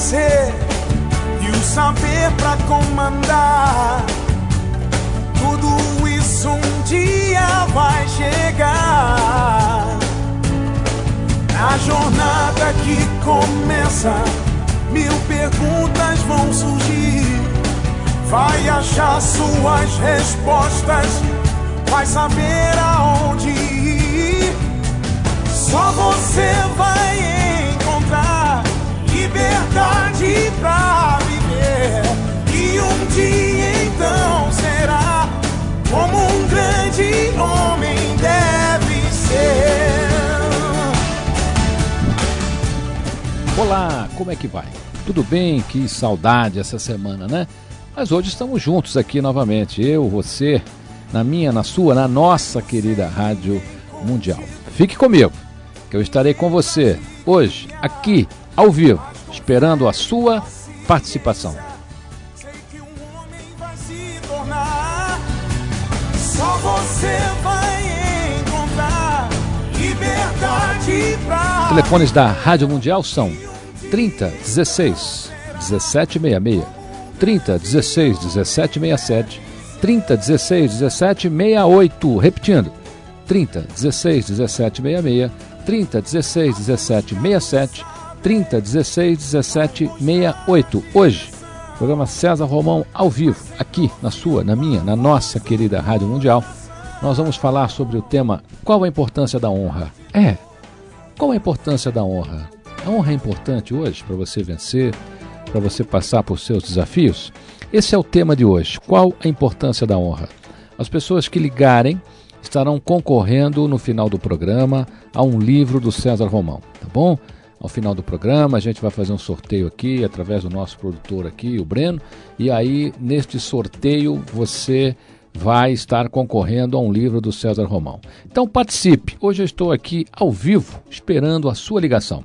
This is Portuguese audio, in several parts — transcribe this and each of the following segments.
Vencer e o saber pra comandar. Tudo isso um dia vai chegar. Na jornada que começa, mil perguntas vão surgir. Vai achar suas respostas, vai saber aonde ir. Só você vai encontrar liberdade pra viver. E um dia então será como um grande homem deve ser. Olá, como é que vai? Tudo bem? Que saudade essa semana, né? Mas hoje estamos juntos aqui novamente, eu, você, na minha, na sua, na nossa querida Rádio Mundial. Fique comigo, que eu estarei com você hoje, aqui, ao vivo, esperando a sua participação. Só você vai encontrar liberdade pra. Telefones da Rádio Mundial são 30 16 1766, 30 16 1767, 30 16 1768. Repetindo, 30 16 1766, 30 16 1767, 30 16 1768. Hoje, programa César Romão ao vivo, aqui na sua, na minha, na nossa querida Rádio Mundial. Nós vamos falar sobre o tema Qual a importância da honra? É, qual a importância da honra? A honra é importante hoje para você vencer, para você passar por seus desafios? Esse é o tema de hoje. Qual a importância da honra? As pessoas que ligarem estarão concorrendo no final do programa a um livro do César Romão, tá bom? Ao final do programa, a gente vai fazer um sorteio aqui através do nosso produtor aqui, o Breno, e aí neste sorteio você vai estar concorrendo a um livro do César Romão. Então participe. Hoje eu estou aqui ao vivo esperando a sua ligação.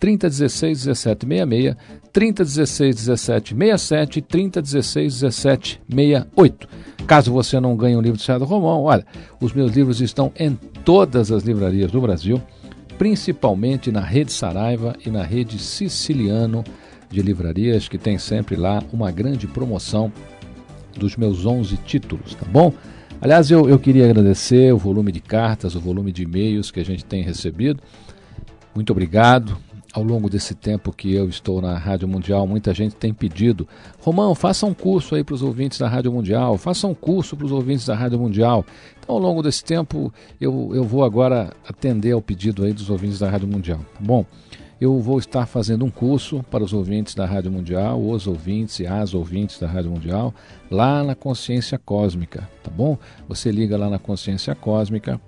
3016 1766, 3016 1767, 3016 1768. Caso você não ganhe um livro do César Romão, olha, os meus livros estão em todas as livrarias do Brasil, principalmente na rede Saraiva e na rede Siciliano de livrarias, que tem sempre lá uma grande promoção dos meus 11 títulos, tá bom? Aliás, eu, eu queria agradecer o volume de cartas, o volume de e-mails que a gente tem recebido. Muito obrigado. Ao longo desse tempo que eu estou na Rádio Mundial, muita gente tem pedido: Romão, faça um curso aí para os ouvintes da Rádio Mundial, faça um curso para os ouvintes da Rádio Mundial. Então, ao longo desse tempo, eu, eu vou agora atender ao pedido aí dos ouvintes da Rádio Mundial. Tá bom? eu vou estar fazendo um curso para os ouvintes da Rádio Mundial, os ouvintes e as ouvintes da Rádio Mundial, lá na Consciência Cósmica, tá bom? Você liga lá na Consciência Cósmica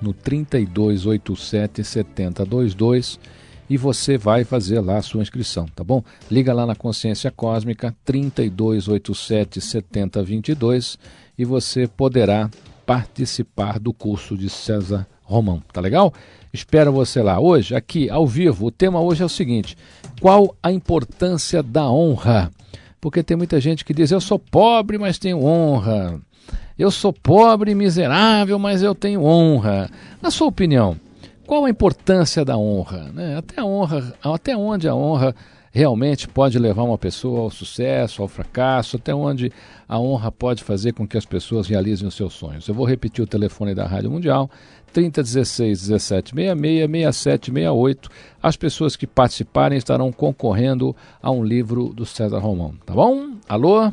no 3287 7022 e você vai fazer lá a sua inscrição, tá bom? Liga lá na Consciência Cósmica 3287 7022 e você poderá participar do curso de César Romão, tá legal? Espero você lá. Hoje, aqui, ao vivo, o tema hoje é o seguinte: qual a importância da honra? Porque tem muita gente que diz: eu sou pobre, mas tenho honra. Eu sou pobre e miserável, mas eu tenho honra. Na sua opinião, qual a importância da honra? Né? Até, a honra até onde a honra realmente pode levar uma pessoa ao sucesso, ao fracasso, até onde a honra pode fazer com que as pessoas realizem os seus sonhos. Eu vou repetir o telefone da Rádio Mundial, 3016 1766 6768. As pessoas que participarem estarão concorrendo a um livro do César Romão, tá bom? Alô?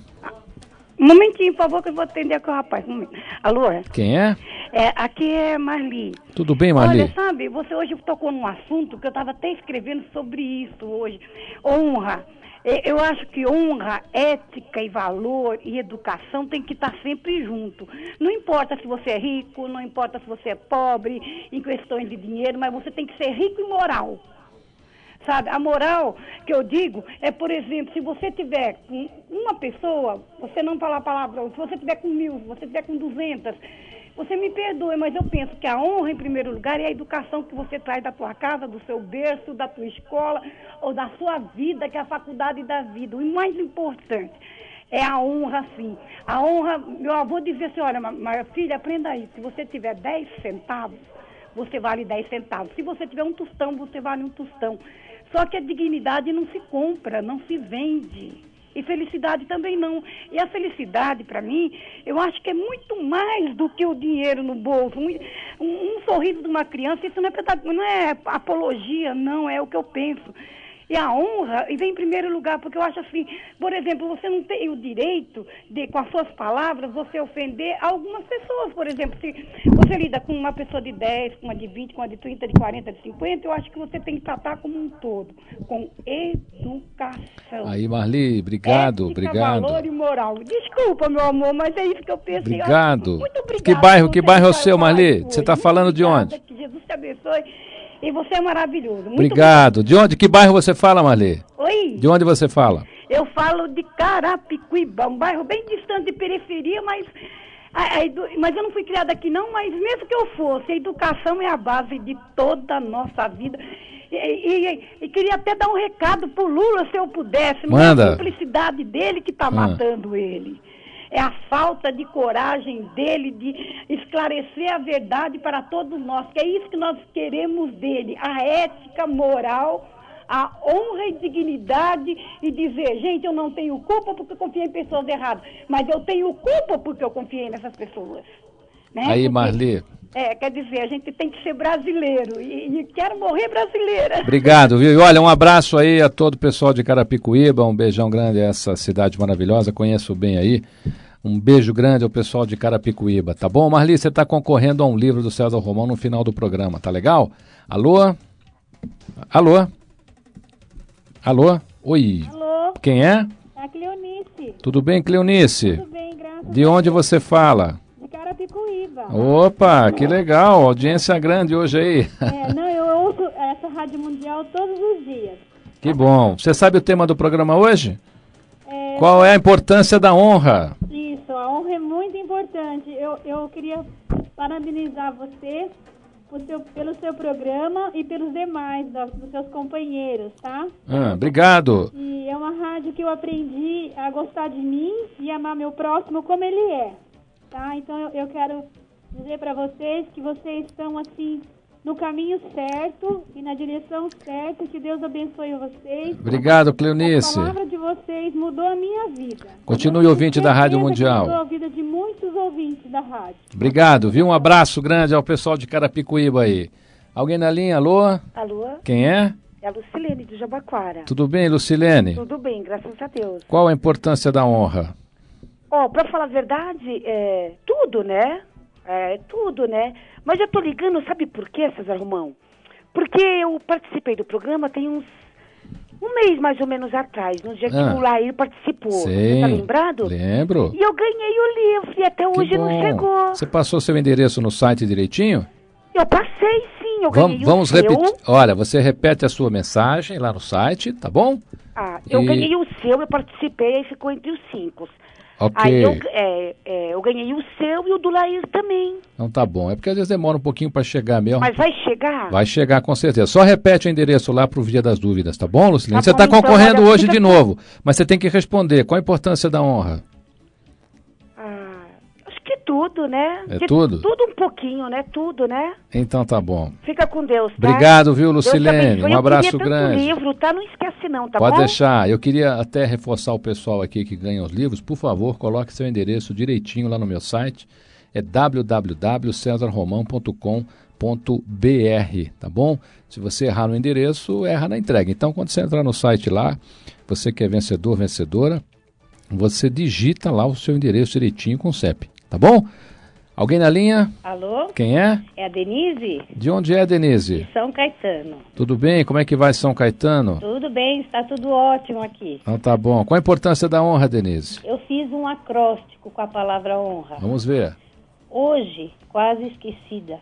Um momentinho, por favor, que eu vou atender aqui o rapaz. Um. Alô? Quem é? É, aqui é Marli. Tudo bem, Marli? Olha, sabe, você hoje tocou num assunto que eu estava até escrevendo sobre isso hoje. Honra. É, Eu acho que honra, ética e valor e educação tem que estar sempre junto. Não importa se você é rico, não importa se você é pobre, em questões de dinheiro, mas você tem que ser rico e moral. Sabe, a moral que eu digo é, por exemplo, se você tiver com uma pessoa, você não falar a palavra, se você tiver com mil, se você tiver com duzentas, você me perdoe, mas eu penso que a honra, em primeiro lugar, é a educação que você traz da tua casa, do seu berço, da tua escola ou da sua vida, que é a faculdade da vida. O mais importante é a honra, sim. A honra, meu avô dizia assim, olha, minha filha, aprenda isso. Se você tiver 10 centavos, você vale 10 centavos. Se você tiver um tostão, você vale um tostão. Só que a dignidade não se compra, não se vende. E felicidade também não. E a felicidade, para mim, eu acho que é muito mais do que o dinheiro no bolso. Um, um- sorriso de uma criança, isso não é, não é apologia, não, é o que eu penso. E a honra e vem em primeiro lugar, porque eu acho assim, por exemplo, você não tem o direito de, com as suas palavras, você ofender algumas pessoas. Por exemplo, se você lida com uma pessoa de 10, com uma de 20, com uma de 30, de 40, de 50, eu acho que você tem que tratar como um todo, com educação. Aí, Marli, obrigado, Ética, obrigado. valor e moral. Desculpa, meu amor, mas é isso que eu penso. Obrigado. Muito obrigada. Que bairro- que bairro é o está seu, Marli? Você hoje. tá falando de onde? Que Jesus te abençoe. E você é maravilhoso. Muito Obrigado. De onde? Que bairro você fala, Marli? Oi. De onde você fala? Eu falo de Carapicuíba, um bairro bem distante de periferia, mas, a- a edu- mas eu não fui criada aqui não, mas mesmo que eu fosse, a educação é a base de toda a nossa vida. E, e- e queria até dar um recado pro Lula, se eu pudesse. É Manda. a simplicidade dele que está Ah. matando ele. É a falta de coragem dele de esclarecer a verdade para todos nós, que é isso que nós queremos dele, a ética moral, a honra e dignidade e dizer, gente, eu não tenho culpa porque eu confiei em pessoas erradas, mas eu tenho culpa porque eu confiei nessas pessoas. Né? Aí, Marli. É, quer dizer, a gente tem que ser brasileiro e, e quero morrer brasileira. Obrigado, viu? E olha, um abraço aí a todo o pessoal de Carapicuíba, um beijão grande a essa cidade maravilhosa, conheço bem aí. Um beijo grande ao pessoal de Carapicuíba, tá bom? Marli, você está concorrendo a um livro do César Romão no final do programa, tá legal? Alô? Alô? Alô? Oi. Alô, Quem é? é a Cleonice. Tudo bem, Cleonice? Tudo bem, graças De onde você fala? Opa, que legal, audiência grande hoje aí. É, não, eu ouço essa Rádio Mundial todos os dias. Que bom. Você sabe o tema do programa hoje? É, Qual é a importância da honra? Isso, a honra é muito importante. Eu, eu queria parabenizar você seu- pelo seu programa e pelos demais, da- dos seus companheiros, tá? Ah, obrigado. E é uma rádio que eu aprendi a gostar de mim e amar meu próximo como ele é, tá? Então eu, eu quero dizer para vocês que vocês estão assim no caminho certo e na direção certa. Que Deus abençoe vocês. Obrigado, A Cleonice. palavra de vocês mudou a minha vida. Continue ouvinte da Rádio Mundial. Mudou a vida de muitos ouvintes da rádio. Obrigado, viu? Um abraço grande ao pessoal de Carapicuíba aí. Alguém na linha? Alô? Alô? Quem é? É a Lucilene do Jabaquara. Tudo bem, Lucilene? Tudo bem, graças a Deus. Qual a importância da honra? Ó, pra falar a verdade, é tudo, né? É tudo, né? Mas eu tô ligando, sabe por quê, César Romão? Porque eu participei do programa tem uns. Um mês mais ou menos atrás, no dia que Ah. o Lair participou. Você Sim. tá lembrado? Lembro. E eu ganhei o livro e até Que hoje não bom. chegou. Você passou seu endereço no site direitinho? Eu passei sim, eu ganhei Vamos, vamos o seu. repetir. Olha, você repete a sua mensagem lá no site, tá bom? Ah, eu E- ganhei o seu, eu participei, aí ficou entre os cinco. Ok. Aí eu, é, é, eu ganhei o seu e o do Laís também. Então tá bom. É porque às vezes demora um pouquinho para chegar mesmo. Mas vai chegar? Vai chegar com certeza. Só repete o endereço lá pro Via das Dúvidas, tá bom, Lucilene? Tá você está então, concorrendo olha, hoje de novo, mas você tem que responder. Qual a importância da honra? Tudo, né? É Que tudo? Tudo um pouquinho, né? Tudo, né? Então tá bom. Fica com Deus, tá? Obrigado, viu, Lucilene? Um abraço grande. livro, tá? Não esquece não, tá Pode bom? deixar. Eu queria até reforçar o pessoal aqui que ganha os livros. Por favor, coloque seu endereço direitinho lá no meu site. É www.cesarromão.com.br, tá bom? Se você errar no endereço, erra na entrega. Então, quando você entrar no site lá, você que é vencedor, vencedora, você digita lá o seu endereço direitinho com o CEP, tá bom? Alguém na linha? Alô? Quem é? É a Denise? De onde é, Denise? De São Caetano. Tudo bem? Como é que vai São Caetano? Tudo bem, está tudo ótimo aqui. Então tá bom. Qual a importância da honra, Denise? Eu fiz um acróstico com a palavra honra. Vamos ver. Hoje, quase esquecida.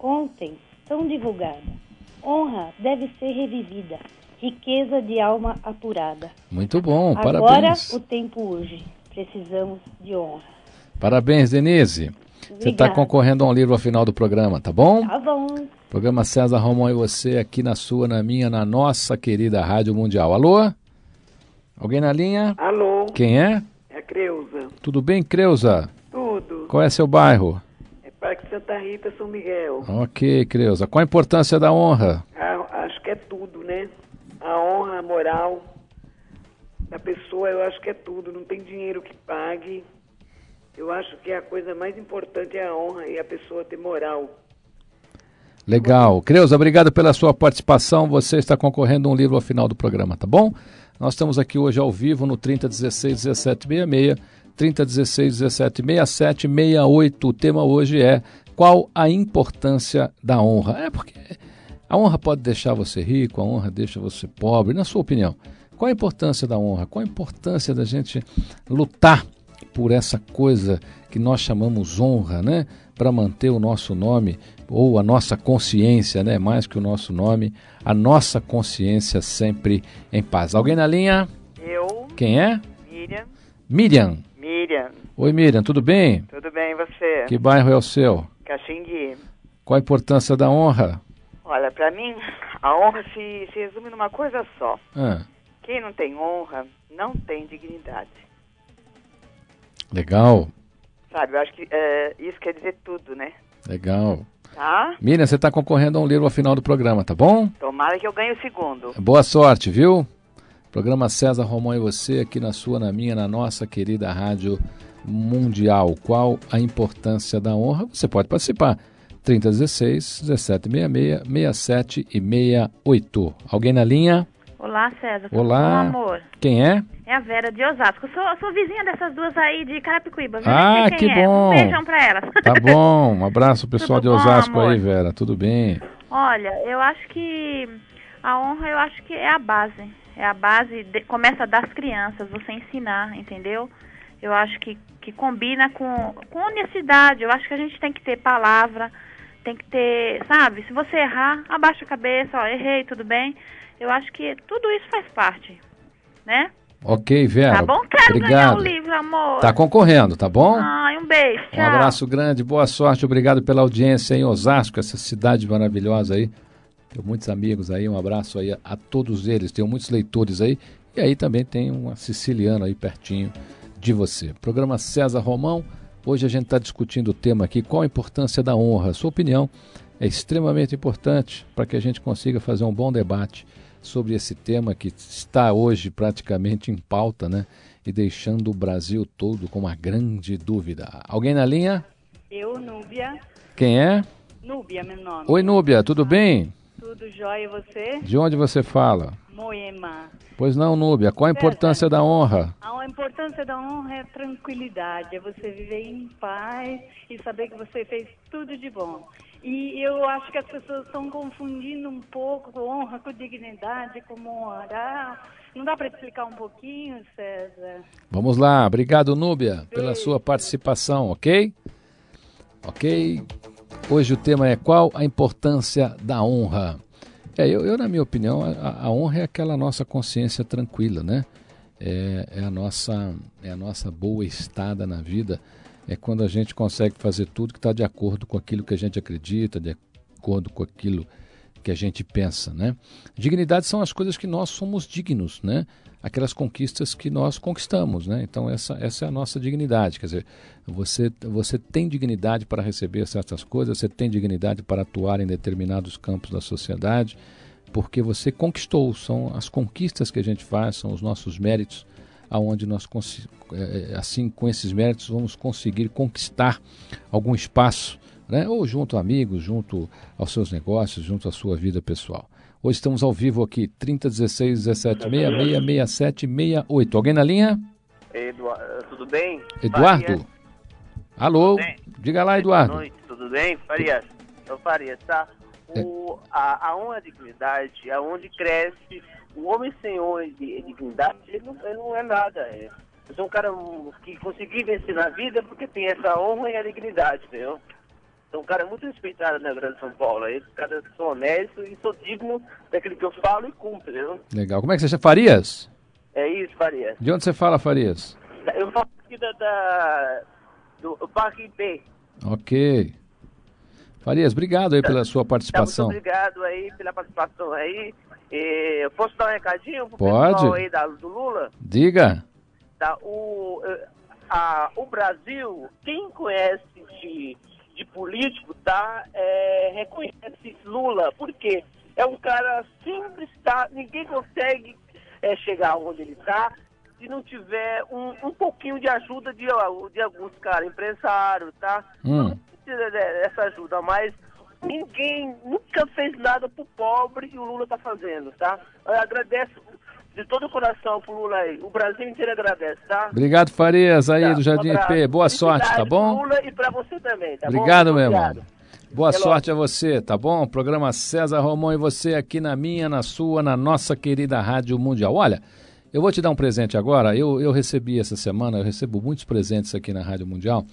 Ontem, tão divulgada. Honra deve ser revivida. Riqueza de alma apurada. Muito bom, Agora parabéns. o tempo urge. Precisamos de honra. Parabéns, Denise. Você está Obrigada. concorrendo a um livro ao final do programa, tá bom? Tá bom. Programa César Romão e você aqui na sua, na minha, na nossa querida Rádio Mundial. Alô? Alguém na linha? Alô, Quem é? é a Creuza. Tudo bem, Creuza? Tudo. Qual é seu bairro? É Parque Santa Rita, São Miguel. Ok, Creuza. Qual a importância da honra? Ah, acho que é tudo, né? A honra, a moral da pessoa, eu acho que é tudo. Não tem dinheiro que pague. Eu acho que a coisa mais importante é a honra e a pessoa ter moral. Legal. Creuza, obrigado pela sua participação. Você está concorrendo a um livro ao final do programa, tá bom? Nós estamos aqui hoje ao vivo no 3016 1766, 3016 1767, 68. O tema hoje é qual a importância da honra? É porque a honra pode deixar você rico, a honra deixa você pobre. Na sua opinião, qual a importância da honra? Qual a importância da gente lutar por essa coisa que nós chamamos honra, né? Para manter o nosso nome ou a nossa consciência, né? Mais que o nosso nome, a nossa consciência sempre em paz. Alguém na linha? Eu, Quem é? Miriam. Miriam. Miriam, Oi, Miriam, tudo bem? tudo bem e você? Que bairro é o seu? Caxingui. Qual a importância da honra? Olha, pra mim, a honra se, se resume numa coisa só. Ah, Quem não tem honra, não tem dignidade. Legal, Sabe, eu acho que é, isso quer dizer tudo, né? legal. Tá? Miriam, você está concorrendo a um livro ao final do programa, tá bom? Tomara que eu ganhe o segundo. Boa sorte, viu? Programa César Romão e você aqui na sua, na minha, na nossa querida Rádio Mundial. Qual a importância da honra? Você pode participar. 3016 1766 67 e 68. Alguém na linha? Olá, César. Olá. bom, amor? Quem é? É a Vera de Osasco. Eu sou, sou vizinha dessas duas aí de Carapicuíba. viu? Ah, que é. bom. Um beijão pra elas. Tá bom. Um abraço pessoal Tudo de bom, Osasco aí, amor? Vera. Tudo bem? Olha, eu acho que a honra, eu acho que é a base. É a base, de- começa das crianças, você ensinar, entendeu? Eu acho que, que combina com, com honestidade. Eu acho que a gente tem que ter palavra, tem que ter, sabe? Se você errar, abaixa a cabeça, ó, errei, tudo bem. Eu acho que tudo isso faz parte, né? Ok, Vera. Tá bom? Quero ganhar Obrigado. o livro, amor. Tá concorrendo, tá bom? Ai, um beijo. Um Tchau. abraço grande, boa sorte, obrigado pela audiência em Osasco, essa cidade maravilhosa aí. Tenho muitos amigos aí, um abraço aí a, a todos eles, tenho muitos leitores aí. E aí também tem uma siciliana aí pertinho de você. Programa César Romão, hoje a gente está discutindo o tema aqui, qual a importância da honra. Sua opinião é extremamente importante para que a gente consiga fazer um bom debate sobre esse tema que está hoje praticamente em pauta, né? E deixando o Brasil todo com uma grande dúvida. Alguém na linha? Eu, Núbia. Quem é? Núbia, meu nome. Oi, Núbia, tudo bem? Tudo jóia e você? De onde você fala? Moema. Pois não, Núbia, qual a importância da honra? A importância da honra é tranquilidade, é você viver em paz e saber que você fez tudo de bom. E eu acho que as pessoas estão confundindo um pouco honra com dignidade, com moral. Não dá para explicar um pouquinho, César? Vamos lá, obrigado, Núbia, pela sua participação, ok? Ok? Hoje o tema é qual a importância da honra? É, eu, eu, na minha opinião, a, a honra é aquela nossa consciência tranquila, né? É, é, a nossa, é a nossa boa estada na vida. É quando a gente consegue fazer tudo que está de acordo com aquilo que a gente acredita, de acordo com aquilo que a gente pensa, né? Dignidade são as coisas que nós somos dignos, né? Aquelas conquistas que nós conquistamos, né? Então essa, essa é a nossa dignidade, quer dizer, você, você tem dignidade para receber certas coisas, você tem dignidade para atuar em determinados campos da sociedade, porque você conquistou, são as conquistas que a gente faz, são os nossos méritos, aonde nós, assim, com esses méritos, vamos conseguir conquistar algum espaço né? ou junto a amigos, junto aos seus negócios, junto à sua vida pessoal. Hoje estamos ao vivo aqui, 3016 17 66 67 68. Alguém na linha? Edu- tudo bem? Eduardo? Farias, Alô? bem? Diga lá, Boa Eduardo. noite, tudo bem? Farias, eu Farias, tá? O, a, a e a dignidade, aonde cresce, o homem sem honra e di- dignidade, ele não, ele não é nada. É. Eu sou um cara que consegui vencer na vida porque tem essa honra e a dignidade, entendeu? Sou um cara muito respeitado na Grande São Paulo. Eu cara, sou honesto e sou digno daquilo que eu falo e cumpro, entendeu? Legal. Como é que você chama? Farias? É isso, Farias. De onde você fala, Farias? Eu falo aqui da, da- do Parque IP. Ok. Farias, obrigado aí pela sua Tá, participação. muito obrigado aí pela participação aí. Eu posso dar um recadinho pro Pode. pessoal aí da, do Lula? Diga. Tá, o, eh, a, o Brasil, quem conhece de, de político, tá, é, reconhece Lula. Por quê? É um cara simples, tá? Ninguém consegue é, chegar onde ele está se não tiver um, um pouquinho de ajuda de, de alguns caras, empresários, tá? Hum. precisa de- dessa ajuda, mas ninguém nunca fez nada pro pobre e o Lula tá fazendo, tá? Eu agradeço de todo o coração pro Lula aí. O Brasil inteiro agradece, tá? Obrigado, Farias, aí Tá, do Jardim um. IP. Boa sorte, tá bom? Lula e pra você também, tá bom? Obrigado, meu Obrigado. irmão. Boa Até sorte a você, tá bom? Programa César Romão e você aqui na minha, na sua, na nossa querida Rádio Mundial. Olha, eu vou te dar um presente agora. Eu, eu recebi essa semana, eu recebo muitos presentes aqui na Rádio Mundial.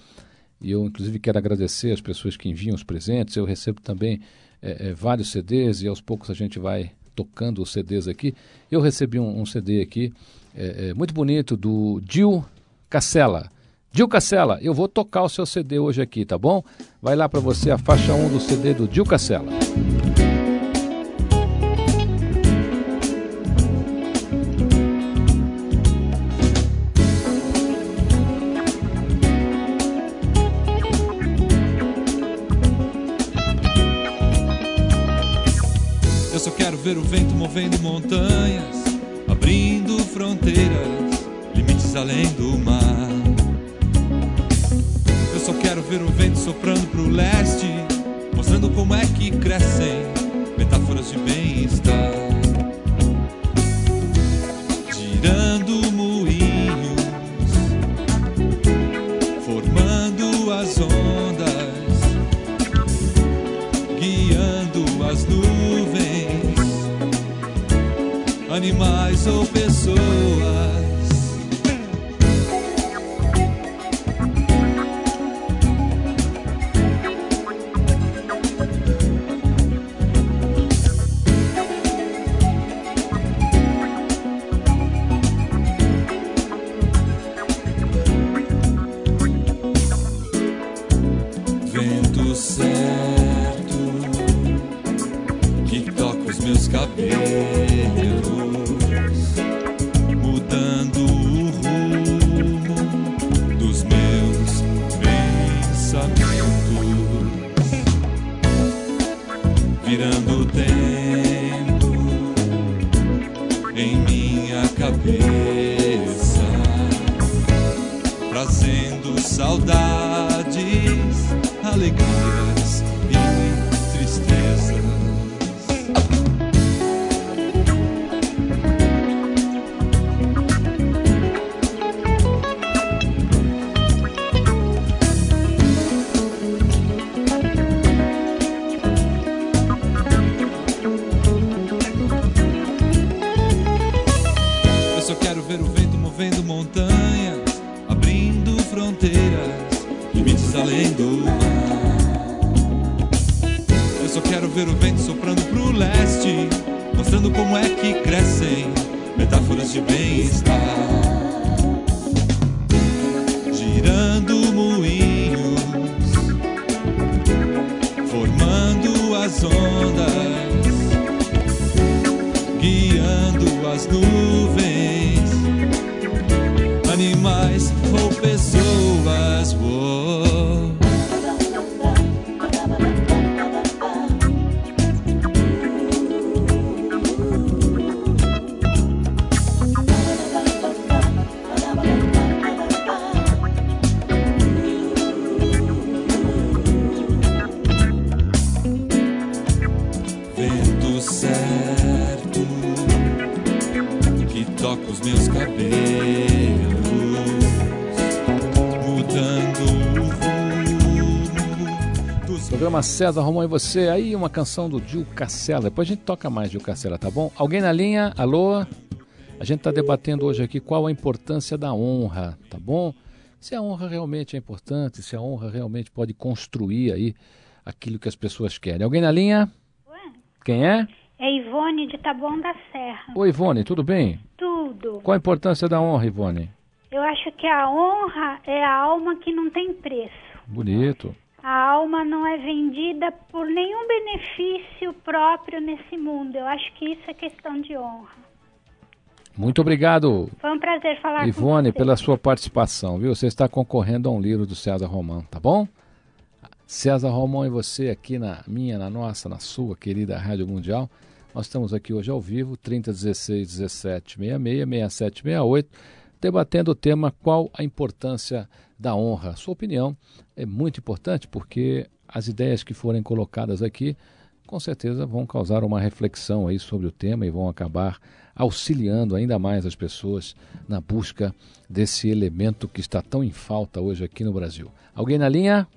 E eu, inclusive, quero agradecer as pessoas que enviam os presentes. Eu recebo também eh, eh, vários CDs e aos poucos a gente vai tocando os CDs aqui. Eu recebi um, um CD aqui eh, eh, muito bonito do Dil Cacela. Dil Cacela, eu vou tocar o seu CD hoje aqui, tá bom? Vai lá para você a faixa 1 do CD do Dil Cacela. Ver o vento movendo montanhas, abrindo fronteiras, limites além do mar. Eu só quero ver o vento soprando pro leste, mostrando como é que crescem metáforas de bem-estar. Animais ou pessoas. As ondas guiando as nuvens, César Romão e você. Aí uma canção do Gil Cacela. Depois a gente toca mais Gil Cacela, tá bom? Alguém na linha? Alô? A gente está debatendo hoje aqui qual a importância da honra, tá bom? Se a honra realmente é importante, se a honra realmente pode construir aí aquilo que as pessoas querem. Alguém na linha? Quem é? É Ivone de Taboão da Serra. Oi, Ivone, tudo bem? Tudo. Qual a importância da honra, Ivone? Eu acho que a honra é a alma que não tem preço. Bonito. A alma não é vendida por nenhum benefício próprio nesse mundo. Eu acho que isso é questão de honra. Muito obrigado, Foi um prazer falar Ivone, com você. pela sua participação, viu? Você está concorrendo a um livro do César Romão, tá bom? César Romão e você aqui na minha, na nossa, na sua querida Rádio Mundial. Nós estamos aqui hoje ao vivo, 3016 17 66 67 68, debatendo o tema qual a importância da honra. Sua opinião é muito importante porque as ideias que forem colocadas aqui com certeza vão causar uma reflexão aí sobre o tema e vão acabar auxiliando ainda mais as pessoas na busca desse elemento que está tão em falta hoje aqui no Brasil. Alguém na linha?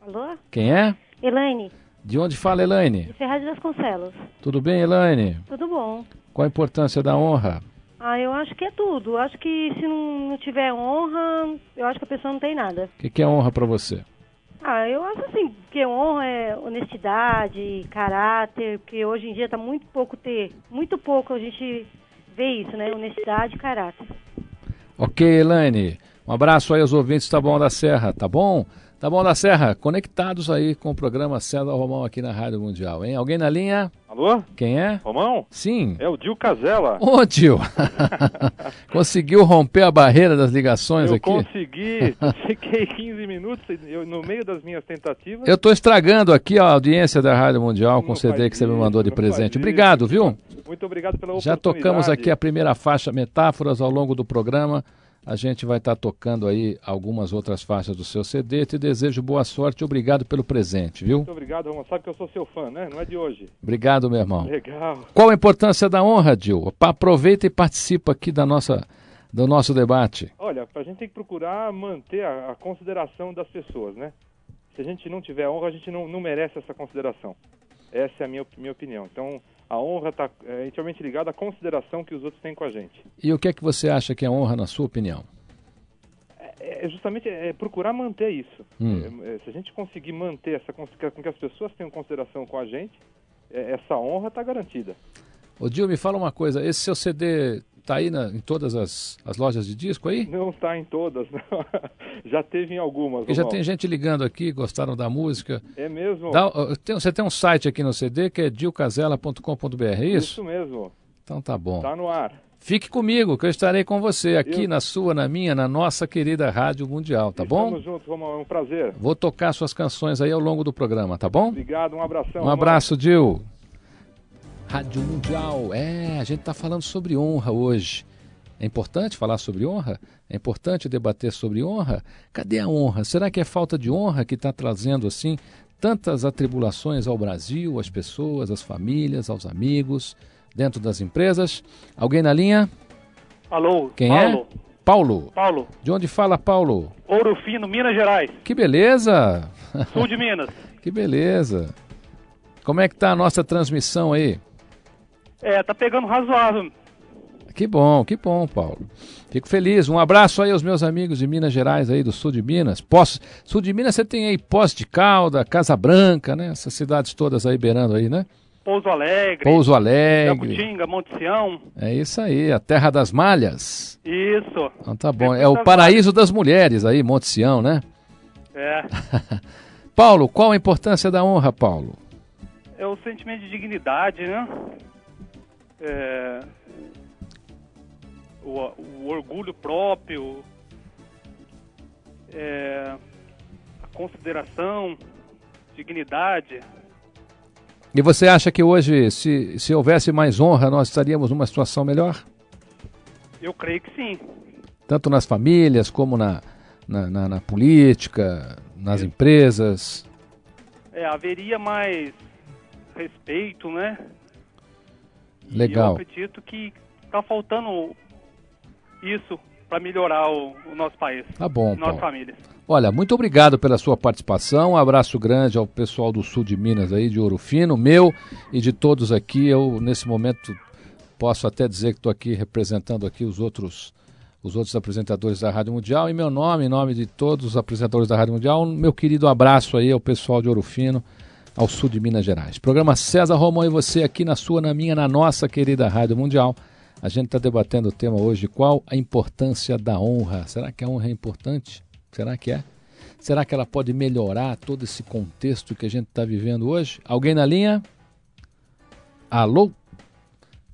Alô? Quem é? Elaine, De onde fala, Elaine? de Ferraz de Vasconcelos. Tudo bem, Elaine? Tudo bom? Qual a importância da honra? Ah, eu acho que é tudo. Eu acho que se não, não tiver honra, eu acho que a pessoa não tem nada. O que, que é honra para você? Ah, eu acho assim, que honra é honestidade, caráter, porque hoje em dia tá muito pouco ter, muito pouco a gente vê isso, né? Honestidade e caráter. Ok, Elaine. Um abraço aí aos ouvintes da Bom da Serra, tá bom? Tá bom da Serra, conectados aí com o programa César Romão aqui na Rádio Mundial, hein? Alguém na linha? Alô? Quem é? Romão? Sim. É o Dil Casella. Ô, tio! Conseguiu romper a barreira das ligações Eu aqui? consegui, fiquei 15 minutos eu, no meio das minhas tentativas. Eu estou estragando aqui a audiência da Rádio Mundial com o CD que você me mandou de presente. Obrigado, viu? Muito obrigado pela Já oportunidade. tocamos aqui a primeira faixa Metáforas ao longo do programa. A gente vai estar tocando aí algumas outras faixas do seu CD. Te desejo boa sorte e obrigado pelo presente, viu? Muito obrigado, Romão. Sabe que eu sou seu fã, né? Não é de hoje. Obrigado, meu irmão. Legal. Qual a importância da honra, Dil? Aproveita e participa aqui da nossa, do nosso debate. Olha, a gente tem que procurar manter a, a consideração das pessoas, né? Se a gente não tiver honra, a gente não, não merece essa consideração. Essa é a minha, minha opinião. Então, a honra está é, intimamente ligada à consideração que os outros têm com a gente. E o que é que você acha que é honra, na sua opinião? É, é justamente é, procurar manter isso. Hum. É, é, se a gente conseguir manter essa com que as pessoas tenham consideração com a gente, é, essa honra está garantida. Ô, Dil, me fala uma coisa. Esse seu CD tá aí na- em todas as, as lojas de disco aí? Não está em todas, não. já teve em algumas. Porque já tem gente ligando aqui, gostaram da música. É mesmo? Dá- tem- você tem um site aqui no CD que é dilcasela.com.br, é isso? Isso mesmo. Então tá bom. Está no ar. Fique comigo, que eu estarei com você aqui Eu- na sua, na minha, na nossa querida Rádio Mundial, tá bom? Estamos juntos, Romão. É um prazer. Vou tocar suas canções aí ao longo do programa, tá bom? Obrigado, um abração. Um abraço, Dil. Rádio Mundial. É, a gente está falando sobre honra hoje. É importante falar sobre honra? É importante debater sobre honra? Cadê a honra? Será que é falta de honra que está trazendo assim tantas atribulações ao Brasil, às pessoas, às famílias, aos amigos, dentro das empresas? Alguém na linha? Alô, Quem Paulo. é? Paulo. Paulo, De onde fala Paulo? Ouro Fino, Minas Gerais, Que beleza! sul de Minas. que beleza! Como é que tá a nossa transmissão aí? É, tá pegando razoável. Que bom, que bom, Paulo. Fico feliz. Um abraço aí aos meus amigos de Minas Gerais, aí do sul de Minas. Poços, sul de Minas você tem aí Poços de Calda, Casa Branca, né? Essas cidades todas aí beirando aí, né? Pouso Alegre, Pouso Alegre. Jabutinga, Monte Sião. É isso aí, a terra das malhas. Isso. Então tá bom. É o paraíso das mulheres aí, Monte Sião, né? É. Paulo, qual a importância da honra, Paulo? É o sentimento de dignidade, né? É, o, o orgulho próprio, é, a consideração, dignidade. E você acha que hoje, se, se houvesse mais honra, nós estaríamos numa situação melhor? Eu creio que sim. Tanto nas famílias como na, na, na- na política, nas empresas. É, haveria mais respeito, né? E Legal. eu acredito que tá faltando isso para melhorar o, o nosso país. Tá bom, Nossa Paulo. família. Olha, muito obrigado pela sua participação. Um abraço grande ao pessoal do sul de Minas aí, de Ouro Fino, meu e de todos aqui. Eu, nesse momento, posso até dizer que estou aqui representando aqui os outros, os outros apresentadores da Rádio Mundial. Em meu nome, em nome de todos os apresentadores da Rádio Mundial, um meu querido abraço aí ao pessoal de Ouro Fino, ao sul de Minas Gerais. Programa César Romão e você aqui na sua, na minha, na nossa querida Rádio Mundial. A gente está debatendo o tema hoje, qual a importância da honra? Será que a honra é importante? Será que é? Será que ela pode melhorar todo esse contexto que a gente está vivendo hoje? Alguém na linha? Alô?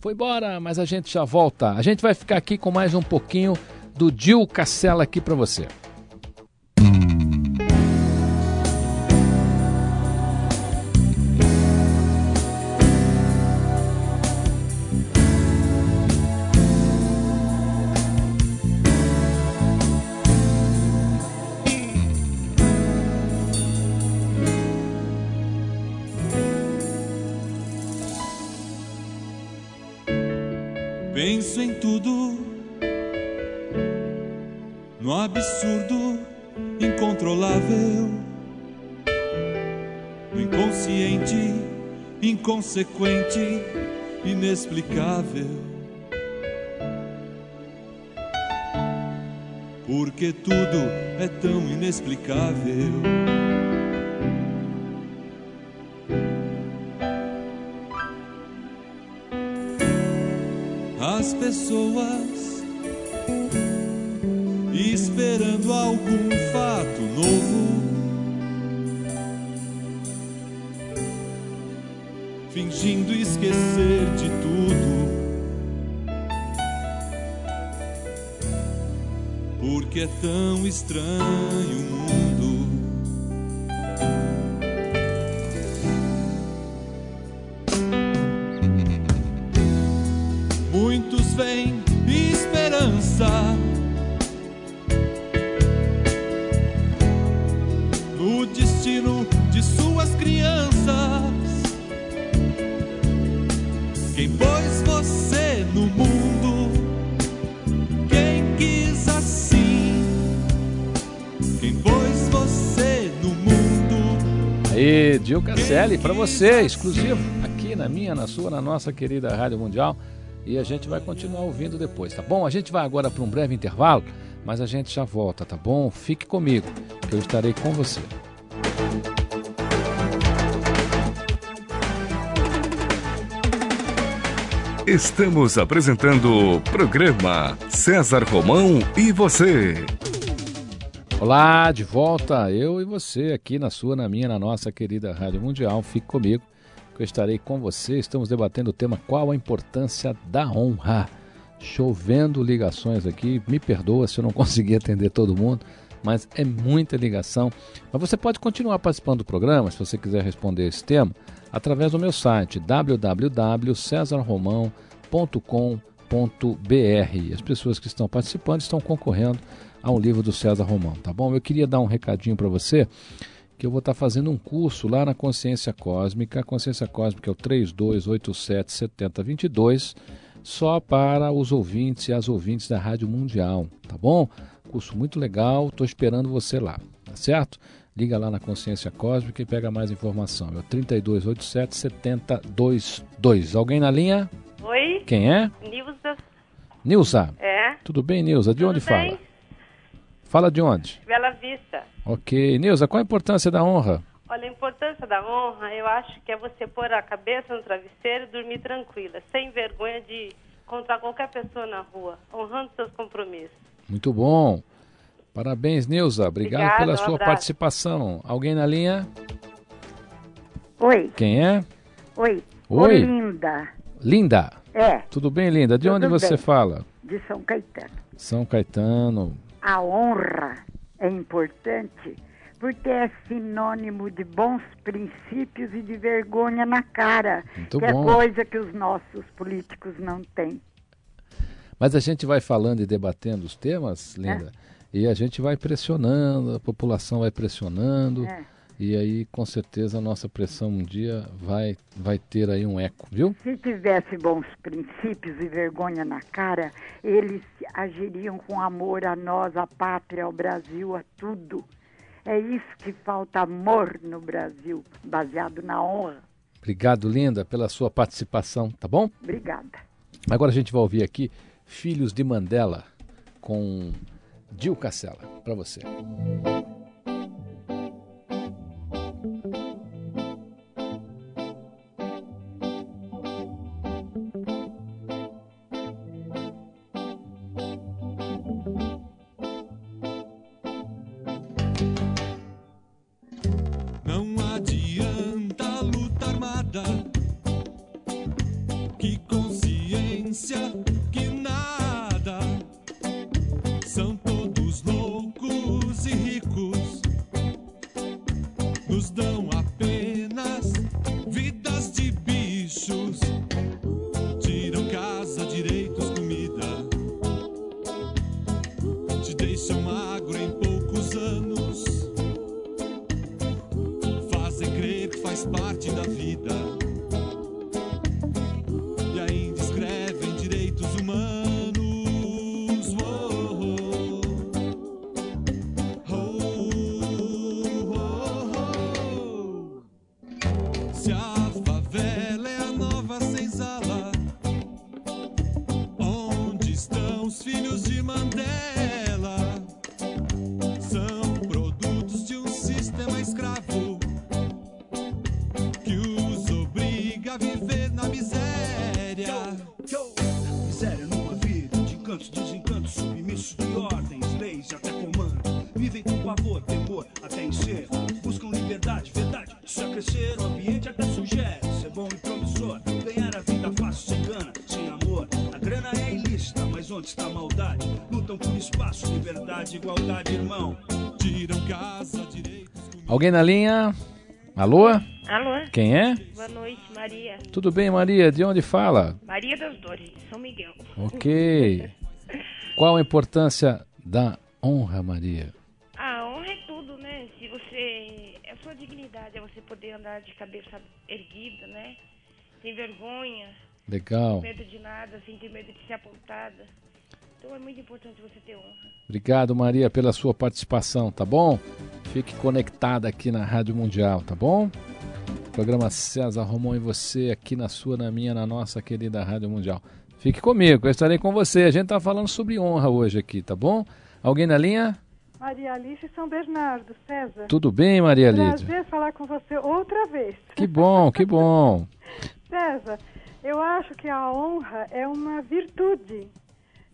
Foi embora, mas a gente já volta. A gente vai ficar aqui com mais um pouquinho do Dil Cacela aqui para você. Inexplicável. As pessoas esperando algum fato novo, fingindo esquecer Porque é tão estranho o mundo. Aí, Dil Casselli, para você, exclusivo, aqui na minha, na sua, na nossa querida Rádio Mundial. E a gente vai continuar ouvindo depois, tá bom? A gente vai agora para um breve intervalo, mas a gente já volta, tá bom? Fique comigo, que eu estarei com você. Estamos apresentando o programa César Romão e você. Olá, de volta, eu e você aqui na sua, na minha, na nossa querida Rádio Mundial. Fique comigo, que eu estarei com você. Estamos debatendo o tema qual a importância da honra. Chovendo ligações aqui, me perdoa se eu não consegui atender todo mundo, mas é muita ligação. Mas você pode continuar participando do programa, se você quiser responder esse tema, através do meu site www.cesarromão.com.br. As pessoas que estão participando estão concorrendo a um livro do César Romão, tá bom? Eu queria dar um recadinho para você, que eu vou estar fazendo um curso lá na Consciência Cósmica. A Consciência Cósmica é o 3287 7022, só para os ouvintes e as ouvintes da Rádio Mundial, tá bom? Curso muito legal, estou esperando você lá, tá certo? Liga lá na Consciência Cósmica e pega mais informação. É o 3287 7022. Alguém na linha? Oi? Quem é? Nilza. Nilza. É? Tudo bem, Nilza? De onde fala? bem? Fala de onde? Bela Vista. Ok. Nilza, qual a importância da honra? Olha, a importância da honra, eu acho que é você pôr a cabeça no travesseiro e dormir tranquila, sem vergonha de encontrar qualquer pessoa na rua, honrando seus compromissos. Muito bom. Parabéns, Nilza. Obrigado Obrigada, pela um sua abraço. participação. Alguém na linha? Oi, Quem é? oi. Oi. Linda, Linda. É. Tudo bem, Linda? De Tudo onde você bem. fala? de São Caetano. São Caetano. A honra é importante porque é sinônimo de bons princípios e de vergonha na cara, Muito que é bom. coisa que os nossos políticos não têm. Mas a gente vai falando e debatendo os temas, Linda, e a gente vai pressionando, a população vai pressionando. É. E aí, com certeza, a nossa pressão um dia vai, vai ter aí um eco, viu? Se tivesse bons princípios e vergonha na cara, eles agiriam com amor a nós, à pátria, ao Brasil, a tudo. É isso que falta amor no Brasil, baseado na honra. Obrigado, linda, pela sua participação, tá bom? Obrigada. Agora a gente vai ouvir aqui Filhos de Mandela com Dil Cacela, para você. Não liberdade, igualdade, irmão. Tiram casa, direitos. Alguém na linha? Alô? Alô? Quem é? Boa noite, Maria. Tudo bem, Maria? De onde fala? Maria das Dores, de São Miguel. Ok. Qual a importância da honra, Maria? A honra é tudo, né? Se você. É a sua dignidade, é você poder andar de cabeça erguida, né? Sem vergonha. Legal. Sem medo de nada, sem ter medo de ser apontada. Então é muito importante você ter honra. Obrigado, Maria, pela sua participação, tá bom? Fique conectada aqui na Rádio Mundial, tá bom? Programa César Romão e você aqui na sua, na minha, na nossa querida Rádio Mundial. Fique comigo, eu estarei com você. A gente tá falando sobre honra hoje aqui, tá bom? Alguém na linha? Maria Alice São Bernardo, César. Tudo bem, Maria Lídia? Prazer falar com você outra vez. Que bom, que bom. César, eu acho que a honra é uma virtude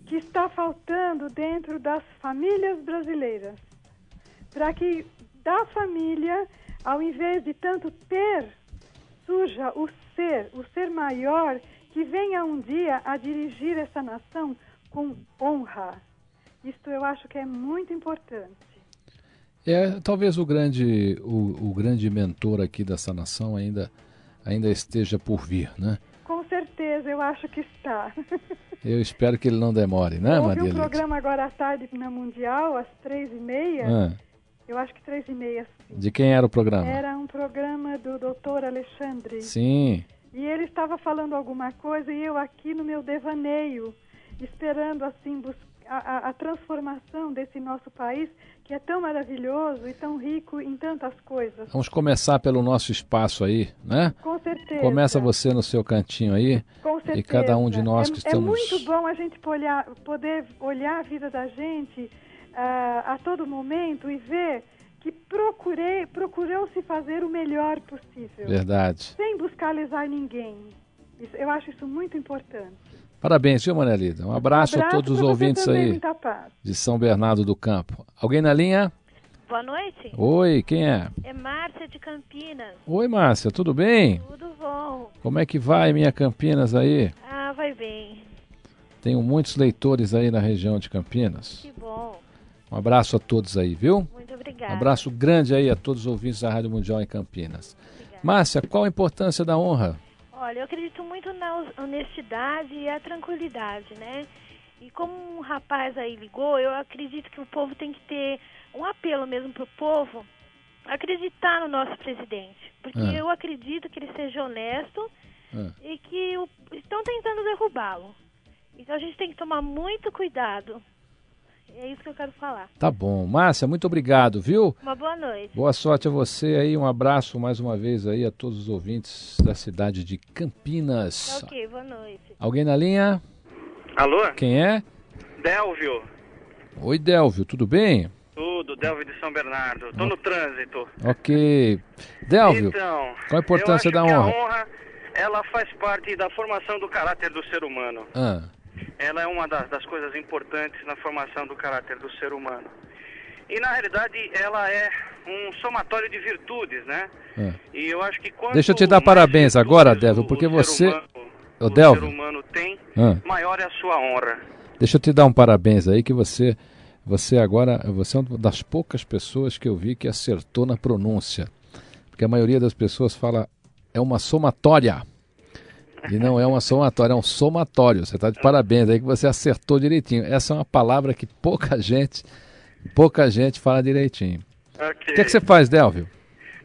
que está faltando dentro das famílias brasileiras. Para que da família, ao invés de tanto ter, surja o ser, o ser maior, que venha um dia a dirigir essa nação com honra. Isto eu acho que é muito importante. É, talvez o grande, o, o grande mentor aqui dessa nação ainda, ainda esteja por vir, né? Com certeza, eu acho que está. Eu espero que ele não demore, né, Houve Maria um Lídia? programa agora à tarde na Mundial, às três e meia. Ah. Eu acho que três e meia. De quem era o programa? Era um programa do doutor Alexandre. Sim. E ele estava falando alguma coisa e eu aqui no meu devaneio, esperando assim bus- a, a- transformação desse nosso país, que é tão maravilhoso e tão rico em tantas coisas. Vamos começar pelo nosso espaço aí, né? Com certeza. Começa você no seu cantinho aí. Com certeza. E cada um de nós é, que é estamos. muito bom a gente olhar, poder olhar a vida da gente ah, a todo momento e ver que procurei, procurou se fazer o melhor possível. Verdade. Sem buscar lesar ninguém. Isso- eu acho isso muito importante. Parabéns, viu, Maria Lídia? Um abraço, a abraço todos os ouvintes aí de São Bernardo do Campo. Alguém na linha? Boa noite. Oi, quem é? É Márcia de Campinas. Oi, Márcia, tudo bem? Tudo bom? Como é que vai, minha Campinas aí? Ah, vai bem. Tenho muitos leitores aí na região de Campinas. Que bom. Um abraço a todos aí, viu? Muito obrigada. Um abraço grande aí a todos os ouvintes da Rádio Mundial em Campinas. Márcia, qual a importância da honra? Olha, eu acredito muito na hon- honestidade e a tranquilidade, né? E como um rapaz aí ligou, eu acredito que o povo tem que ter um apelo mesmo pro povo acreditar no nosso presidente. Porque Ah. eu acredito que ele seja honesto Ah. e que o- estão tentando derrubá-lo. Então a gente tem que tomar muito cuidado. É isso que eu quero falar. Tá bom. Márcia, muito obrigado, viu? Uma boa noite. Boa sorte a você aí, um abraço mais uma vez aí a todos os ouvintes da cidade de Campinas. Tá ok, boa noite. Alguém na linha? Alô? Quem é? Delvio. Oi, Delvio, tudo bem? Tudo, Delvio de São Bernardo. Tô no trânsito. Ok. Delvio, Então, qual a importância eu da honra? a honra, ela faz parte da formação do caráter do ser humano. Ah, Ela é uma das, das coisas importantes na formação do caráter do ser humano. E na realidade ela é um somatório de virtudes, né? ah. E eu acho que quanto Deixa eu te dar parabéns agora, Delvio, porque você... O ser humano tem, Ah. maior é a sua honra. deixa eu te dar um parabéns aí que você... Você agora, você é uma das poucas pessoas que eu vi que acertou na pronúncia. Porque a maioria das pessoas fala é uma somatória. E não é uma somatória, é um somatório. Você está de parabéns aí que você acertou direitinho. Essa é uma palavra que pouca gente, pouca gente fala direitinho. Ok. O que é que você faz, Delvio?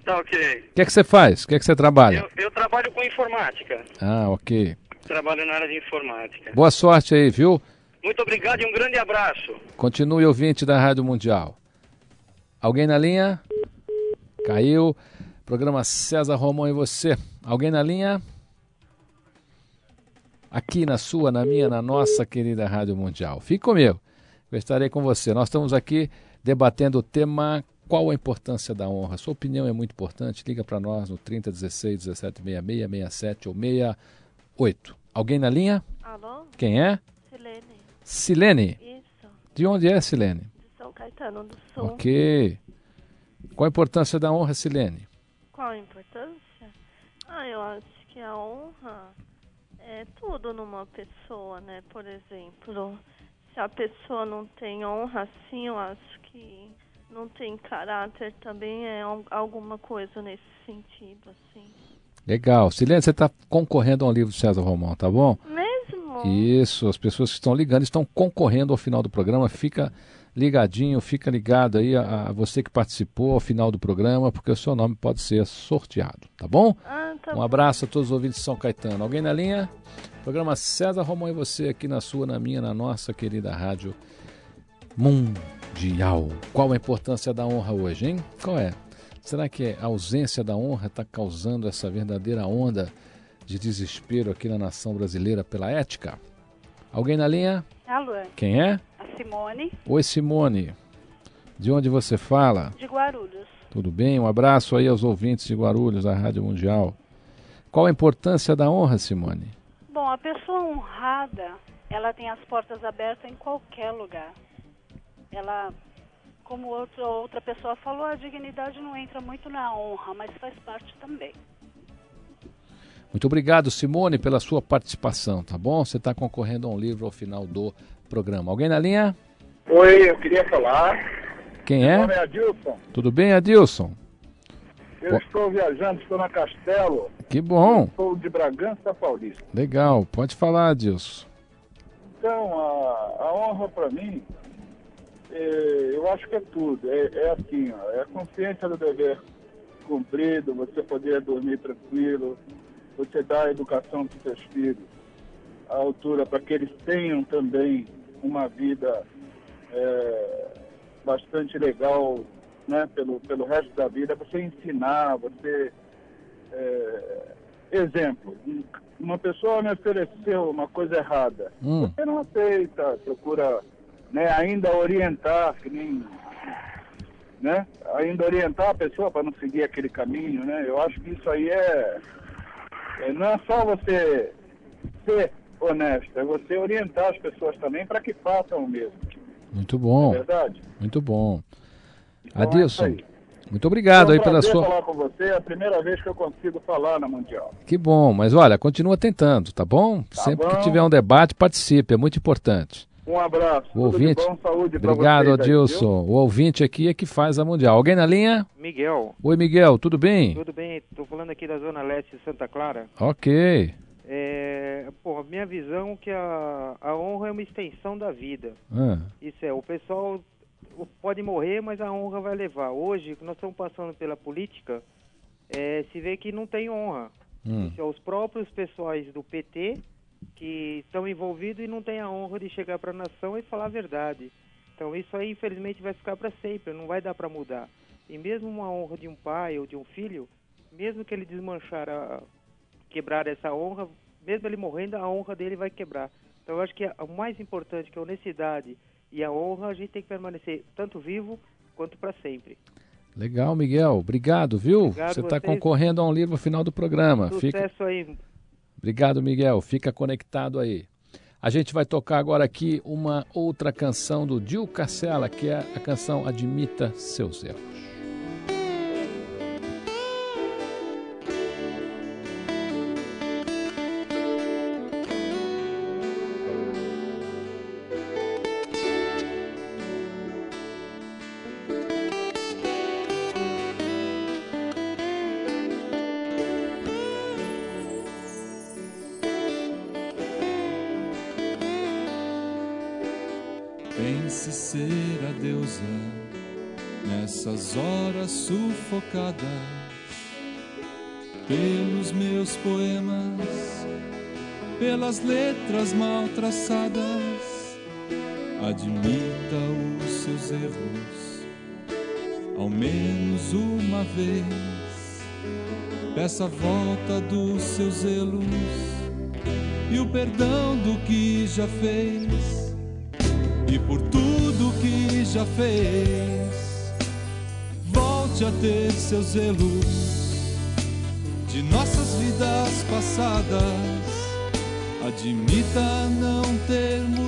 Tá ok. O que é que você faz? O que é que você trabalha? Eu, eu trabalho com informática. Ah, ok. Trabalho na área de informática. Boa sorte aí, viu? Muito obrigado e um grande abraço. Continue ouvinte da Rádio Mundial. Alguém na linha? Caiu. Programa César Romão e você. Alguém na linha? Aqui na sua, na minha, na nossa querida Rádio Mundial. Fique comigo. Eu estarei com você. Nós estamos aqui debatendo o tema qual a importância da honra. Sua opinião é muito importante. Liga para nós no 3016 1766 67 ou 68. Alguém na linha? Alô? Quem é? Silene. Silene. Isso, De onde é, Silene? de São Caetano do Sul. Ok. Qual a importância da honra, Silene? Qual a importância? Ah, eu acho que a honra tudo numa pessoa, né? Por exemplo, se a pessoa não tem honra, assim, eu acho que não tem caráter também é al- alguma coisa nesse sentido, assim. Legal. Silene, você está concorrendo a um livro do César Romão, tá bom? Mesmo? Isso, as pessoas que estão ligando estão concorrendo ao final do programa. Fica ligadinho, fica ligado aí a, a você que participou ao final do programa, porque o seu nome pode ser sorteado, tá bom? Ah, tá um abraço a todos os ouvintes de São Caetano. Alguém na linha? Programa César Romão e você aqui na sua, na minha, na nossa querida rádio mundial. Qual a importância da honra hoje, hein? Qual é? Será que a ausência da honra está causando essa verdadeira onda de desespero aqui na nação brasileira pela ética? Alguém na linha? Alô, Quem é? Simone, Oi, Simone. De onde você fala? de Guarulhos. Tudo bem? Um abraço aí aos ouvintes de Guarulhos, da Rádio Mundial. Qual a importância da honra, Simone? Bom, a pessoa honrada, ela tem as portas abertas em qualquer lugar. Ela, como outro, outra pessoa falou, a dignidade não entra muito na honra, mas faz parte também. Muito obrigado, Simone, pela sua participação, tá bom? Você está concorrendo a um livro ao final do programa. Alguém na linha? Oi, eu queria falar. Quem Meu é? nome é Adilson. Tudo bem, Adilson? Eu Bom. estou viajando, estou na Castelo. Que bom. Sou de Bragança Paulista. Legal. Pode falar, Adilson. Então, a, a honra para mim, é, eu acho que é tudo. É, é assim, ó, é a consciência do dever cumprido, você poder dormir tranquilo, você dar a educação para os seus filhos à altura para que eles tenham também uma vida é, bastante legal né, pelo, pelo resto da vida, você ensinar, você. é, exemplo, um- uma pessoa me ofereceu uma coisa errada. Hum. Você não aceita, procura né, ainda orientar, que nem. Né, ainda orientar a pessoa para não seguir aquele caminho, né? Eu acho que isso aí é, é não é só você ser honesto, é você orientar as pessoas também para que façam o mesmo. Muito bom. É verdade? Muito bom. Então é Adilson, aí. muito obrigado é um aí pela sua. falar com você, é a primeira vez que eu consigo falar na Mundial. Que bom, mas olha, continua tentando, tá bom? Sempre bom. que tiver um debate, participe, é muito importante. Um abraço, O tudo ouvinte. de bom, saúde Obrigado, Adilson. o ouvinte aqui é que faz a Mundial. Alguém na linha? Miguel, Oi, Miguel, tudo bem? tudo bem? Estou falando aqui da Zona Leste de Santa Clara. Ok. É, minha visão é que a, a honra é uma extensão da vida. Ah, Isso é, o pessoal pode morrer, mas a honra vai levar. Hoje, que nós estamos passando pela política, é, se vê que não tem honra. Hum. São os próprios pessoais do PT que estão envolvidos e não têm a honra de chegar para a nação e falar a verdade. Então isso aí, infelizmente, vai ficar para sempre, não vai dar para mudar. E mesmo uma honra de um pai ou de um filho, mesmo que ele desmanchar, a, quebrar essa honra, mesmo ele morrendo, a honra dele vai quebrar. Então eu acho que o mais importante, que é a honestidade e a honra, a gente tem que permanecer tanto vivo quanto para sempre. Legal, Miguel. Obrigado, viu? Obrigado Você está concorrendo a um livro no final do programa. Fica... Sucesso aí. Obrigado, Miguel. Fica conectado aí. A gente vai tocar agora aqui uma outra canção do Dil Carcela, que é a canção Admita Seus Erros. Pelas letras mal traçadas. Admita os seus erros, ao menos uma vez. Peça a volta dos seus zelos e o perdão do que já fez e por tudo que já fez. Volte a ter seus zelos de nossas vidas passadas. Admita não ter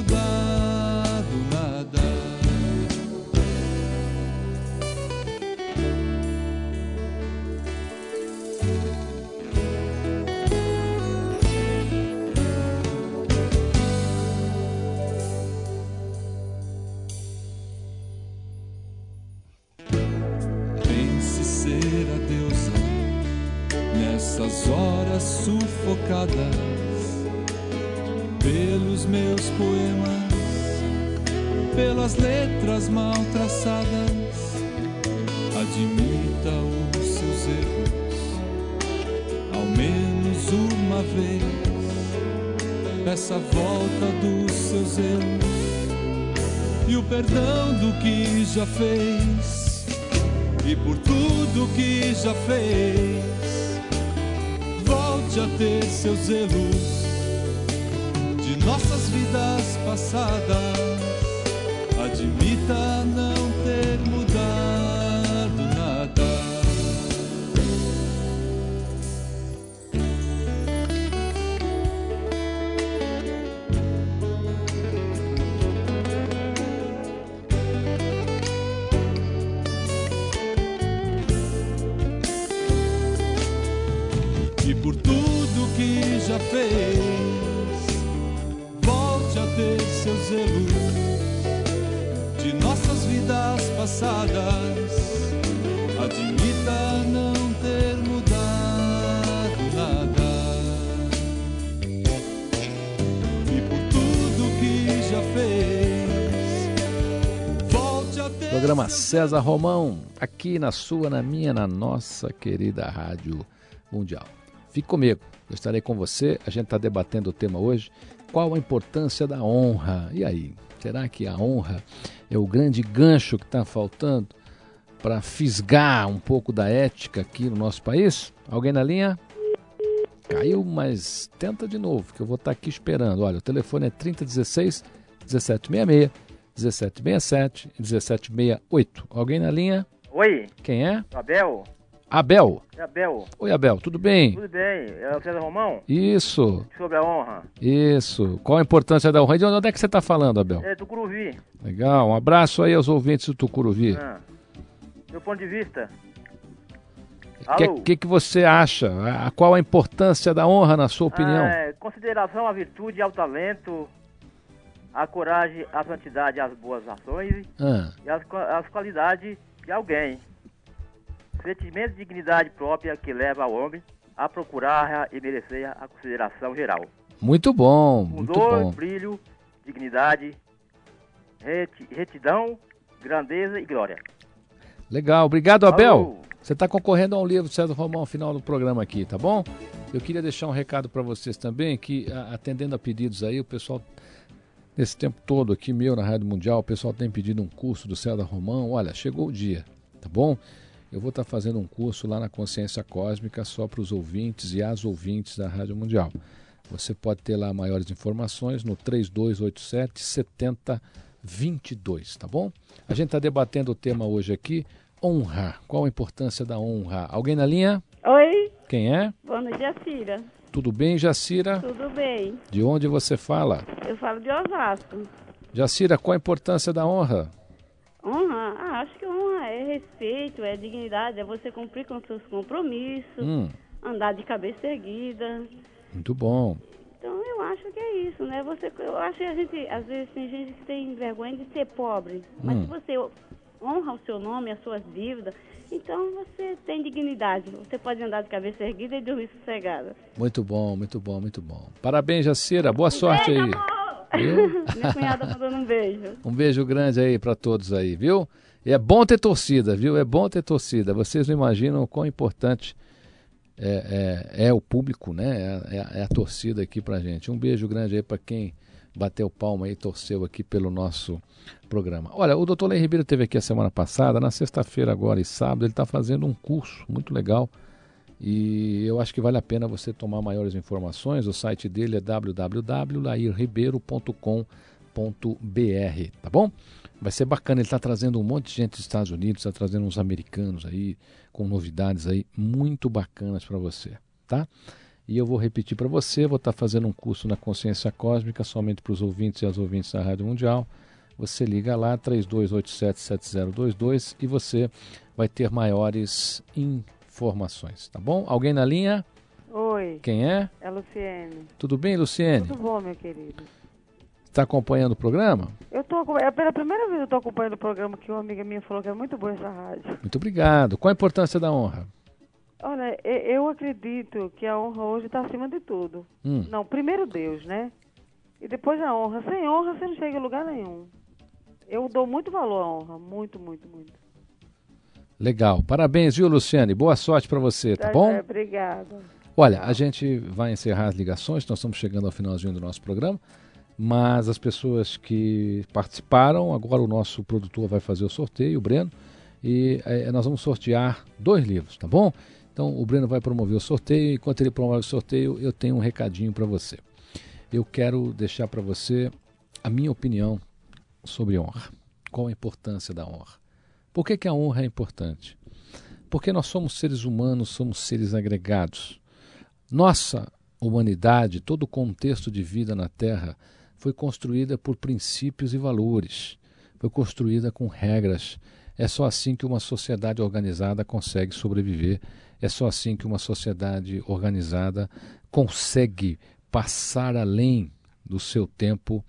já fez Programa César Romão, aqui na sua, na minha, na nossa querida Rádio Mundial. Fique comigo, eu estarei com você. A gente está debatendo o tema hoje. Qual a importância da honra? E aí, será que a honra é o grande gancho que está faltando para fisgar um pouco da ética aqui no nosso país? Alguém na linha? Caiu, mas tenta de novo, que eu vou estar aqui esperando. Olha, o telefone é 3016 1766, 1767 e 1768. Alguém na linha? Oi, Quem é? Abel? Abel. É Abel. Oi, Abel, tudo bem? Tudo bem? É o César Romão? Isso, Sobre a honra. isso. Qual a importância da honra? De onde é que você está falando, Abel? É Tucuruvi. Legal, um abraço aí aos ouvintes do Tucuruvi. Ah, meu ponto de vista. O que, Alô? que, que você acha? A- Qual a importância da honra, na sua opinião? Ah, é, consideração à virtude, ao talento, à coragem, à santidade, às boas ações Ah, e qua- às qualidades de alguém. Sentimento de dignidade própria que leva ao homem a procurar e merecer a consideração geral. muito bom, muito Pudor, bom. brilho, dignidade, reti- retidão grandeza e glória. Legal, obrigado, Abel. Alô. Você está concorrendo a um livro do César Romão no final do programa aqui, tá bom? Eu queria deixar um recado para vocês também, que a- atendendo a pedidos aí, o pessoal, nesse tempo todo aqui meu na Rádio Mundial, o pessoal tem pedido um curso do César Romão. Olha, chegou o dia, tá bom? Eu vou estar fazendo um curso lá na Consciência Cósmica só para os ouvintes e as ouvintes da Rádio Mundial. Você pode ter lá maiores informações no 3287 7022, tá bom? A gente está debatendo o tema hoje aqui, honra. Qual a importância da honra? Alguém na linha? Oi, Quem é? boa noite, Jacira. Tudo bem, Jacira? Tudo bem? De onde você fala? Eu falo de Osasco. Jacira, qual a importância da honra? Honra? Ah, acho que honra é respeito, é dignidade, é você cumprir com seus compromissos, Hum, andar de cabeça erguida. muito bom. Então eu acho que é isso, né? Você, eu acho que a gente, às vezes tem gente que tem vergonha de ser pobre, mas Hum. se você honra o seu nome, as suas dívidas, então você tem dignidade. Você pode andar de cabeça erguida e dormir sossegada. Muito bom, muito bom, muito bom. Parabéns, Jacira. Boa sorte aí. Viu? Minha cunhada mandando um beijo. Um beijo grande aí para todos aí, viu? E é bom ter torcida, viu? É bom ter torcida. Vocês não imaginam o quão importante é, é, é o público, né? É, é a- é a torcida aqui pra gente. Um beijo grande aí para quem bateu palma aí, torceu aqui pelo nosso programa. Olha, o doutor Lei Ribeiro teve aqui a semana passada, na sexta-feira agora e sábado, ele está fazendo um curso muito legal e eu acho que vale a pena você tomar maiores informações. O site dele é www.lairribeiro.com.br, tá bom? Vai ser bacana, ele está trazendo um monte de gente dos Estados Unidos, está trazendo uns americanos aí, com novidades aí muito bacanas para você, tá? E eu vou repetir para você, vou estar fazendo um curso na consciência cósmica somente para os ouvintes e as ouvintes da Rádio Mundial. Você liga lá 32877022 e você vai ter maiores informações, tá bom? Alguém na linha? Oi. Quem é? É Luciene. Tudo bem, Luciene? Tudo bom, meu querido? Está acompanhando o programa? Eu tô acompan- é pela primeira vez que eu tô acompanhando o programa que uma amiga minha falou que é muito boa essa rádio. Muito obrigado. Qual a importância da honra? Olha, eu acredito que a honra hoje está acima de tudo. Hum. Não, primeiro Deus, né? E depois a honra. Sem honra você não chega em lugar nenhum. Eu dou muito valor à honra, muito, muito, muito. Legal. Parabéns, viu, Luciane? Boa sorte para você, tá bom? É, obrigada. Olha, a gente vai encerrar as ligações, nós estamos chegando ao finalzinho do nosso programa, mas as pessoas que participaram, agora o nosso produtor vai fazer o sorteio, o Breno, e eh, nós vamos sortear dois livros, tá bom? Então o Breno vai promover o sorteio, enquanto ele promove o sorteio, eu tenho um recadinho para você. Eu quero deixar para você a minha opinião sobre honra. Qual a importância da honra? Por que, que a honra é importante? Porque nós somos seres humanos, somos seres agregados. Nossa humanidade, todo o contexto de vida na Terra, foi construída por princípios e valores, foi construída com regras. É só assim que uma sociedade organizada consegue sobreviver, é só assim que uma sociedade organizada consegue passar além do seu tempo,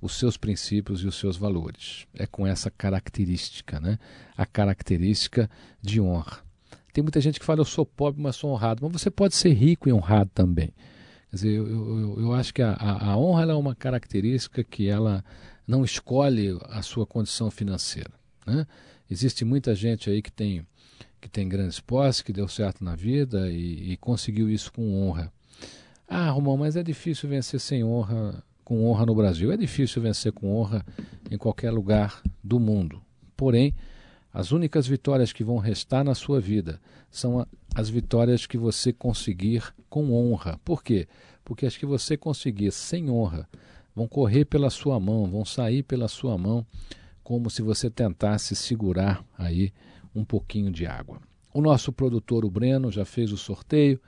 os seus princípios e os seus valores. É com essa característica, né? A característica de honra. Tem muita gente que fala, eu sou pobre, mas sou honrado. Mas você pode ser rico e honrado também. Quer dizer, eu, eu, eu acho que a, a, honra é uma característica que ela não escolhe a sua condição financeira. Né? Existe muita gente aí que tem, que tem grandes posses, que deu certo na vida e, e conseguiu isso com honra. Ah, Romão, mas é difícil vencer sem honra, com honra no Brasil. É difícil vencer com honra em qualquer lugar do mundo. Porém, as únicas vitórias que vão restar na sua vida são as vitórias que você conseguir com honra. Por quê? Porque as que você conseguir sem honra vão correr pela sua mão, vão sair pela sua mão, como se você tentasse segurar aí um pouquinho de água. O nosso produtor, o Breno, já fez o sorteio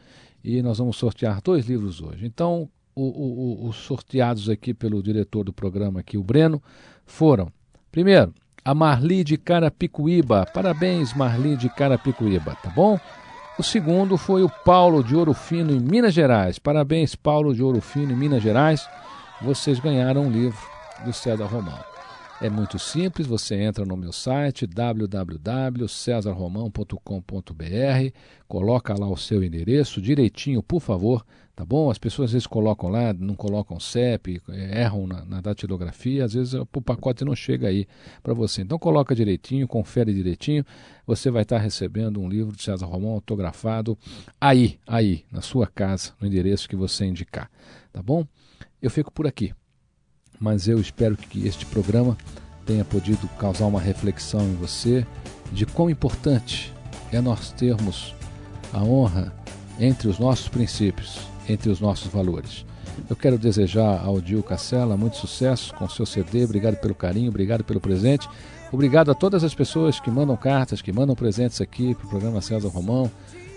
e nós vamos sortear dois livros hoje. Então, os sorteados aqui pelo diretor do programa, aqui, o Breno, foram, primeiro, a Marli de Carapicuíba. Parabéns, Marli de Carapicuíba, tá bom? O segundo foi o Paulo de Ouro Fino, em Minas Gerais. Parabéns, Paulo de Ouro Fino, em Minas Gerais. Vocês ganharam um livro do César Romão. É muito simples, você entra no meu site www.cesarromão.com.br, coloca lá o seu endereço direitinho, por favor, tá bom? As pessoas às vezes colocam lá, não colocam CEP, erram na, na datilografia, às vezes o pacote não chega aí para você. Então coloca direitinho, confere direitinho, você vai estar recebendo um livro de César Romão autografado aí, aí, na sua casa, no endereço que você indicar, tá bom? Eu fico por aqui mas eu espero que este programa tenha podido causar uma reflexão em você de quão importante é nós termos a honra entre os nossos princípios, entre os nossos valores. Eu quero desejar ao Dio Cacela muito sucesso com seu CD. Obrigado pelo carinho, obrigado pelo presente. Obrigado a todas as pessoas que mandam cartas, que mandam presentes aqui para o programa César Romão.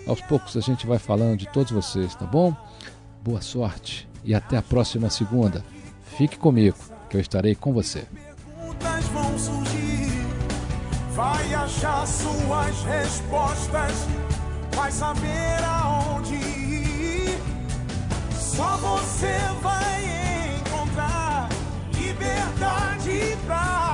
Aos poucos a gente vai falando de todos vocês, tá bom? Boa sorte e até a próxima segunda. Fique comigo, que eu estarei com você. Perguntas vão surgir, vai achar suas respostas, vai saber aonde ir. Só você vai encontrar liberdade pra